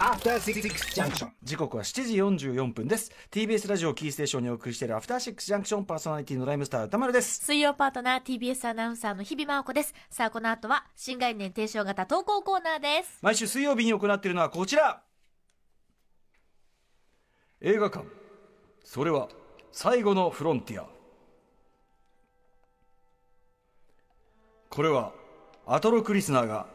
After Six Junction. 時刻は7時44分です TBS ラジオキーステーションにお送りしているアフターシックスジャンクションパーソナリティのライムスター歌丸です水曜パートナー TBS アナウンサーの日々真央子です。さあ、この後は新概念提唱型投稿コーナーです。毎週水曜日に行っているのはこちら映画館それは最後のフロンティアこれはアトロクリスナーが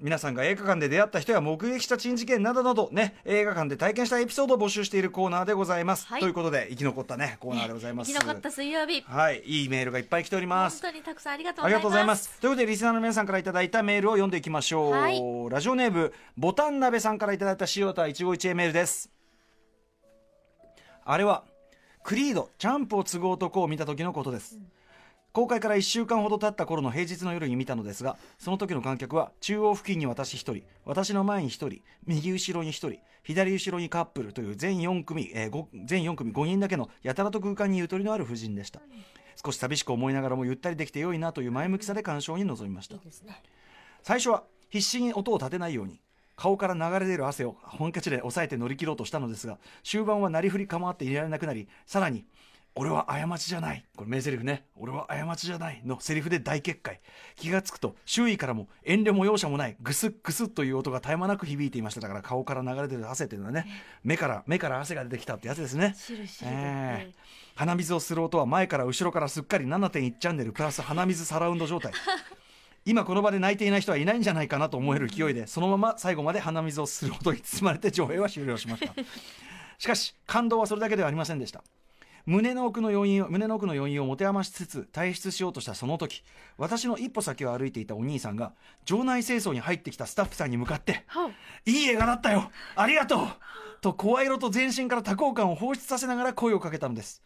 皆さんが映画館で出会った人や目撃した珍事件などなどね映画館で体験したエピソードを募集しているコーナーでございます、はいということで生き残ったねコーナーでございます、生き残った水曜日。はいいいメールがいっぱい来ております本当にたくさんありがとうございます。とうございます。ということで、リスナーの皆さんからいただいたメールを読んでいきましょう。はいラジオネーム、ボタン鍋さんからいただいた塩田一期一会メールです。あれは、クリード、ジャンプを継ぐ男を見た時のことです。公開から1週間ほど経った頃の平日の夜に見たのですが、その時の観客は、中央付近に私1人、私の前に1人、右後ろに1人、左後ろにカップルという全4組、えーご全4組5人だけのやたらと空間にゆとりのある夫人でした。少し寂しく思いながらもゆったりできて良いなという前向きさで鑑賞に臨みましたね。最初は必死に音を立てないように顔から流れ出る汗を本拠地で抑えて乗り切ろうとしたのですが終盤はなりふり構っていられなくなりさらに俺は過ちじゃない。これ名台詞ね。俺は過ちじゃない。のセリフで大決壊気がつくと周囲からも遠慮も容赦もない。グスッグスッという音が絶え間なく響いていました。だから顔から流れ出る汗っていうのはね目から目から汗が出てきたってやつですね。しるしるでええ。鼻水をする音は前から後ろからすっかり7.1チャンネルプラス鼻水サラウンド状態。今この場で泣いていない人はいないんじゃないかなと思える勢いでそのまま最後まで鼻水をする音に包まれて上映は終了しました。しかし感動はそれだけではありませんでした胸の奥の余韻を胸の奥の余韻を持て余しつつ退出しようとしたその時私の一歩先を歩いていたお兄さんが場内清掃に入ってきたスタッフさんに向かっては「いい映画だったよありがとう!」と声色と全身から多幸感を放出させながら声をかけたのです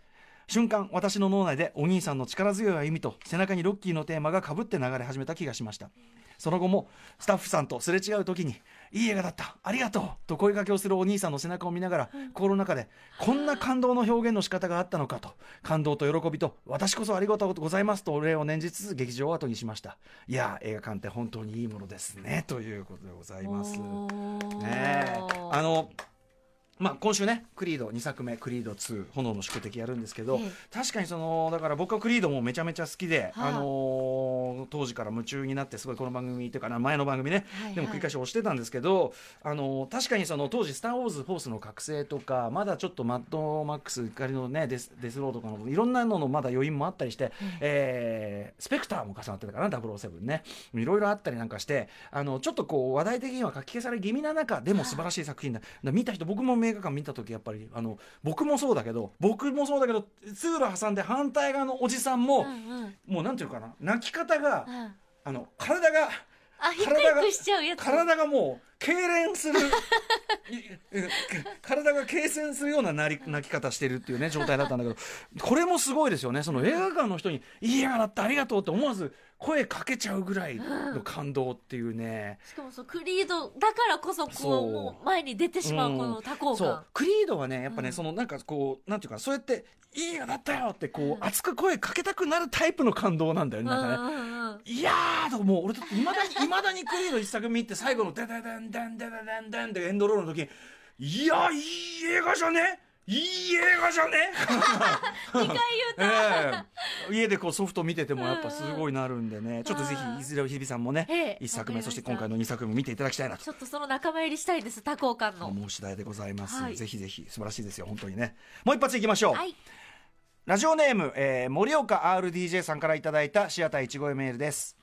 瞬間私の脳内でお兄さんの力強い歩みと背中にロッキーのテーマがかぶって流れ始めた気がしましたその後もスタッフさんとすれ違う時に「いい映画だった。ありがとう!」と声掛けをするお兄さんの背中を見ながら心の中でこんな感動の表現の仕方があったのかと。感動と喜びと私こそありがとうございますとお礼を念じつつ劇場を後にしました。いやー映画館って本当にいいものですね。ということでございます。ねえ。あのまあ、今週ねクリード2作目「クリード2炎の宿敵」やるんですけど、ええ。確かにそのだから僕はクリードもめちゃめちゃ好きで、はあ。あ当時から夢中になってすごいこの番組っていうかな前の番組ね、はいはい。でも繰り返し押してたんですけど、あのー確かにその当時「スター・ウォーズ・フォースの覚醒」とかまだちょっとマッドマックスゆかりのねデスデスローとかのいろんなののまだ余韻もあったりして、えースペクターも重なってたかな007ね。いろいろあったりなんかしてあのちょっとこう話題的には書き消され気味な中でも素晴らしい作品だ。見た人僕も映画館見た時やっぱりあの僕もそうだけど僕もそうだけど通路挟んで反対側のおじさんも、うんうん。もうなんていうかな泣き方が、うんあの体が体が。体がもう痙攣する。体が痙攣するような泣き方してるっていうね状態だったんだけど。これもすごいですよね。その映画館の人に「いい映画だったありがとう」って思わず声かけちゃうぐらいの感動っていうね。しかもそう、クリードだからこそ、こう、もう前に出てしまう、うん。この多幸そう。感。クリードはねやっぱね、うん。そのなんかこうなんていうかそうやって「いい映画だったよ」ってこう、うん熱く声かけたくなるタイプの感動なんだよねなんかね。うんうんうんいやーとかもう俺といまだにいまだにクリード一作見て最後の「ダダダンダンダダダンダン」ってエンドロールの時にいやいい映画じゃね？いい映画じゃね？二回言うた。ええ。家でこうソフト見ててもやっぱすごいなるんでね。ちょっとぜひいずれ日比さんもねええ。一作目そして今回の二作目も見ていただきたいなと。ちょっとその仲間入りしたいです、多幸感の。思う次第でございます、はい。ぜひぜひ素晴らしいですよ本当にね。もう一発いきましょう、はい。ラジオネーム、えー森岡 RDJ さんからいただいたシアター一期メールです。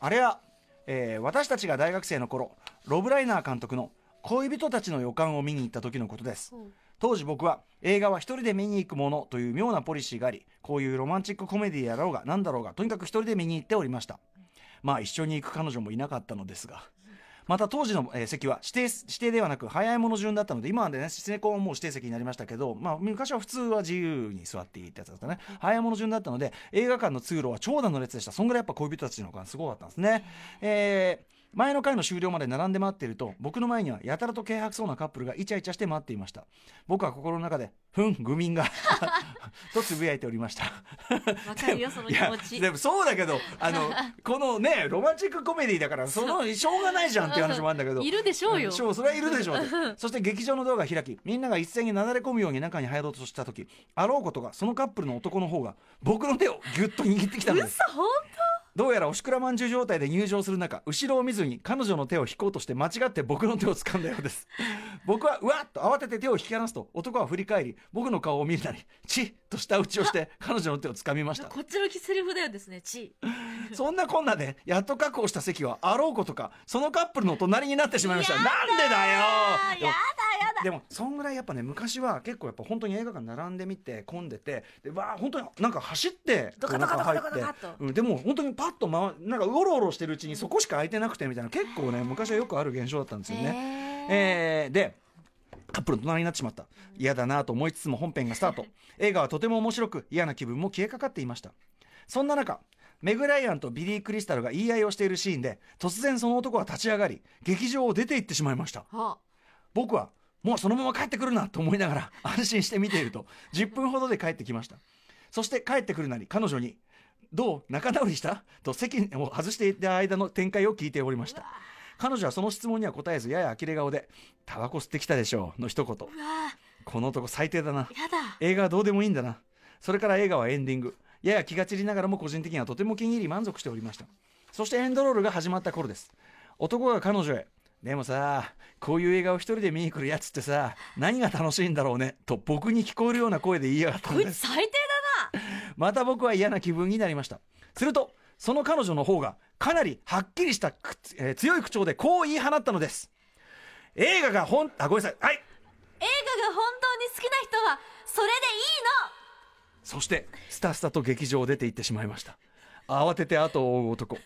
あれは、えー私たちが大学生の頃ロブライナー監督の恋人たちの予感を見に行った時のことです。当時僕は映画は一人で見に行くものという妙なポリシーがありこういうロマンチックコメディやろうが何だろうがとにかく一人で見に行っておりました。まあ一緒に行く彼女もいなかったのですがまた当時の、えー席は指定指定ではなく早い者順だったので今はね指定校はもう指定席になりましたけど、まあ、昔は普通は自由に座っていいってやつだったね。早い者順だったので映画館の通路は長蛇の列でした。そんぐらいやっぱ恋人たちの感すごかったんですね、えー前の回の終了まで並んで待っていると僕の前にはやたらと軽薄そうなカップルがイチャイチャして待っていました。僕は心の中で「ふん愚民が」とつぶやいておりました。わかるよその気持ち。でもそうだけどあの このねロマンチックコメディだからそのしょうがないじゃんっていう話もあるんだけど。いるでしょうよ。んそうそれはいるでしょうそして劇場のドアが開きみんなが一斉になだれ込むように中に入ろうとした時あろうことがそのカップルの男の方が僕の手をギュッと握ってきたのです。嘘本どうやらおしくらまんじゅう状態で入場する中後ろを見ずに彼女の手を引こうとして間違って僕の手を掴んだようです。僕はうわっと慌てて手を引き離すと男は振り返り僕の顔を見るなりチッと舌打ちをして 彼女の手を掴みました。当こっちのセリフだよですねち そんなこんなでやっと確保した席はあろうことかそのカップルの隣になってしまいました。やなんでだよ！やだやだ。でもそんぐらいやっぱね昔は結構やっぱ本当に映画館並んでみて混んでてでわあ本当になんか走って中入ってうん、でも本当にパッと回なんかうろうろしてるうちにそこしか空いてなくてみたいな。結構ね昔はよくある現象だったんですよね。えーでカップルの隣になってしまった。嫌だなと思いつつも本編がスタート。映画はとても面白く嫌な気分も消えかかっていました。そんな中メグ・ライアンとビリー・クリスタルが言い合いをしているシーンで突然その男は立ち上がり劇場を出て行ってしまいました。は。僕はもうそのまま帰ってくるなと思いながら安心して見ていると10分ほどで帰ってきました。そして帰ってくるなり彼女に「どう仲直りした?」と席を外していた間の展開を聞いておりました。彼女はその質問には答えずやや呆れ顔で「タバコ吸ってきたでしょう」の一言。この男最低だな。映画はどうでもいいんだな。それから映画はエンディング。やや気が散りながらも個人的にはとても気に入り満足しておりました。そしてエンドロールが始まった頃です。男が彼女へでもさこういう映画を一人で見に来るやつってさ何が楽しいんだろうねと僕に聞こえるような声で言いやがったんこいですつ最低また僕は嫌な気分になりました。するとその彼女の方がかなりはっきりしたく、えー強い口調でこう言い放ったのです。映画が本あごめんなさい。はい。映画が本当に好きな人はそれでいいそしてスタスタと劇場を出て行ってしまいました。慌てて後を追う男。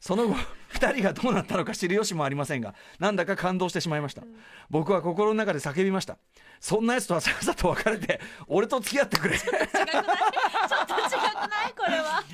その後2人がどうなったのか知る由もありませんがなんだか感動してしまいました、僕は心の中で叫びました。そんなやつとはさっさと別れて俺と付き合ってくれの違くないちょっと違くないこれは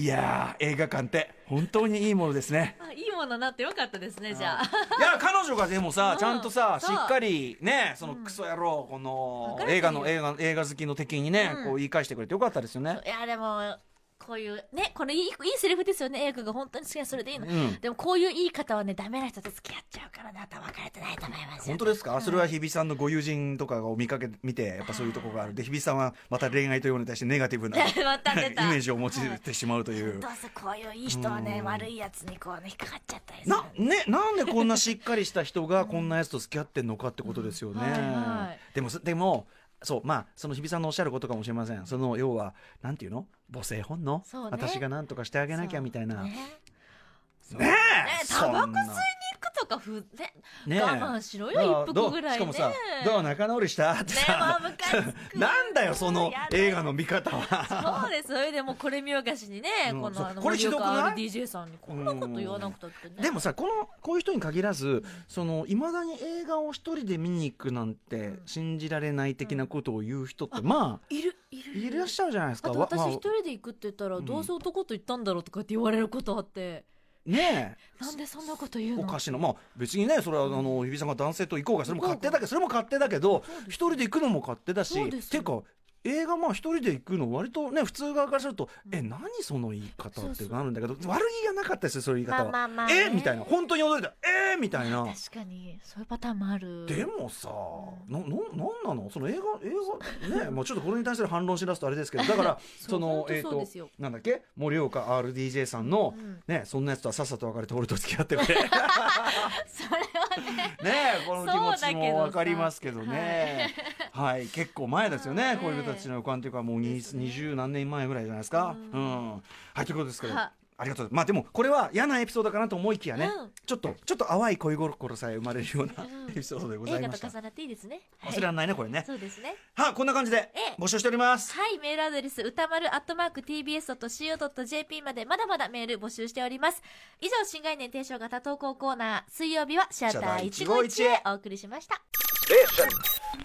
いやー映画館って本当にいいものですね。あいいものになってよかったですねじゃあ。いや彼女がでもさうん。ちゃんとさしっかりねそのクソ野郎この映画の映画映画好きの敵にねうん。こう言い返してくれてよかったですよね。いやでもこういうねこれいいいいセリフですよね。映画が本当に好きなそれでいいの、うん。でもこういう言い方はねダメな人と付き合っちゃうからなと別れてないと思います。よ本当ですか、それは日比さんのご友人とかを見かけ見てやっぱそういうところがある。で日比さんはまた恋愛というものに対してネガティブな イメージを持ちてしまうという。どうせこういういい人はねうん。悪いやつにこうね引っかかっちゃったりする。なねなんでこんなしっかりした人がこんなやつと付き合ってんのかってことですよね、うん。はいはい。でもでもそうまあその日比さんのおっしゃることかもしれません。その要はなんていうの？母性本能、ね。私が何とかしてあげなきゃみたいな。ね。ねえタバコ吸いにそんな行くとかふねねえ。我慢しろよ一服ぐらいね。しかもさ「どう仲直りした?」ってねさ、まあムカつくなんだよその映画の見方は。そうです。それでもうこれ見よがしにね、うんこのあのこれひどくない？森岡 RDJ さんにこんなこと言わなくたってね。でもさこのこういう人に限らずそのいまだに映画を一人で見に行くなんて信じられない的なことを言う人ってまあいるいる。いらっしゃるじゃないですか。私一人で行くって言ったら、ん。どうせ男と行ったんだろうとかって言われることあってねえ。なんでそんなこと言うの？おかしいな。まあ別にねそれはあの日比さんが男性と行こうがそれも勝手だけどそれも勝手だけど一人で行くのも勝手だしっていうか映画まあ一人で行くの割とね普通側からすると、え何その言い方っていうのがあるんだけど悪気がなかったですよそういう言い方は、まあまあまあね。えみたいな本当に驚いた。えみたいな。確かにそういうパターンもある。でもさ、な、な、なんなの、その映画、映画、ね、もうちょっとこれに対する反論しだすとあれですけど、だから、そのえっ、となんだっけ、盛岡 RDJ さんの、うん。ね、そんなやつとはさっさと別れて俺と付き合ってくれ。それはね。ね、この気持ちもわかりますけどね。はい、結構前ですよね、はい。恋人たちの予感というか、もう二二十何年前ぐらいじゃないですか？ううん、はい、ということですけど。は。ありがとうまあでもこれは嫌なエピソードかなと思いきやね、うん。ちょっとちょっと淡い恋心さえ生まれるような、うん。エピソードでございました。重なっていいですね。はい。忘れられないねこれね。そうですね。はこんな感じでええ。募集しております。はい、メールアドレス、歌丸アットマーク tbs.co.jp までまだまだメール募集しております。以上、新概念提唱型投稿コーナー、水曜日はシアター151へお送りしました。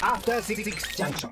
After Six Junction.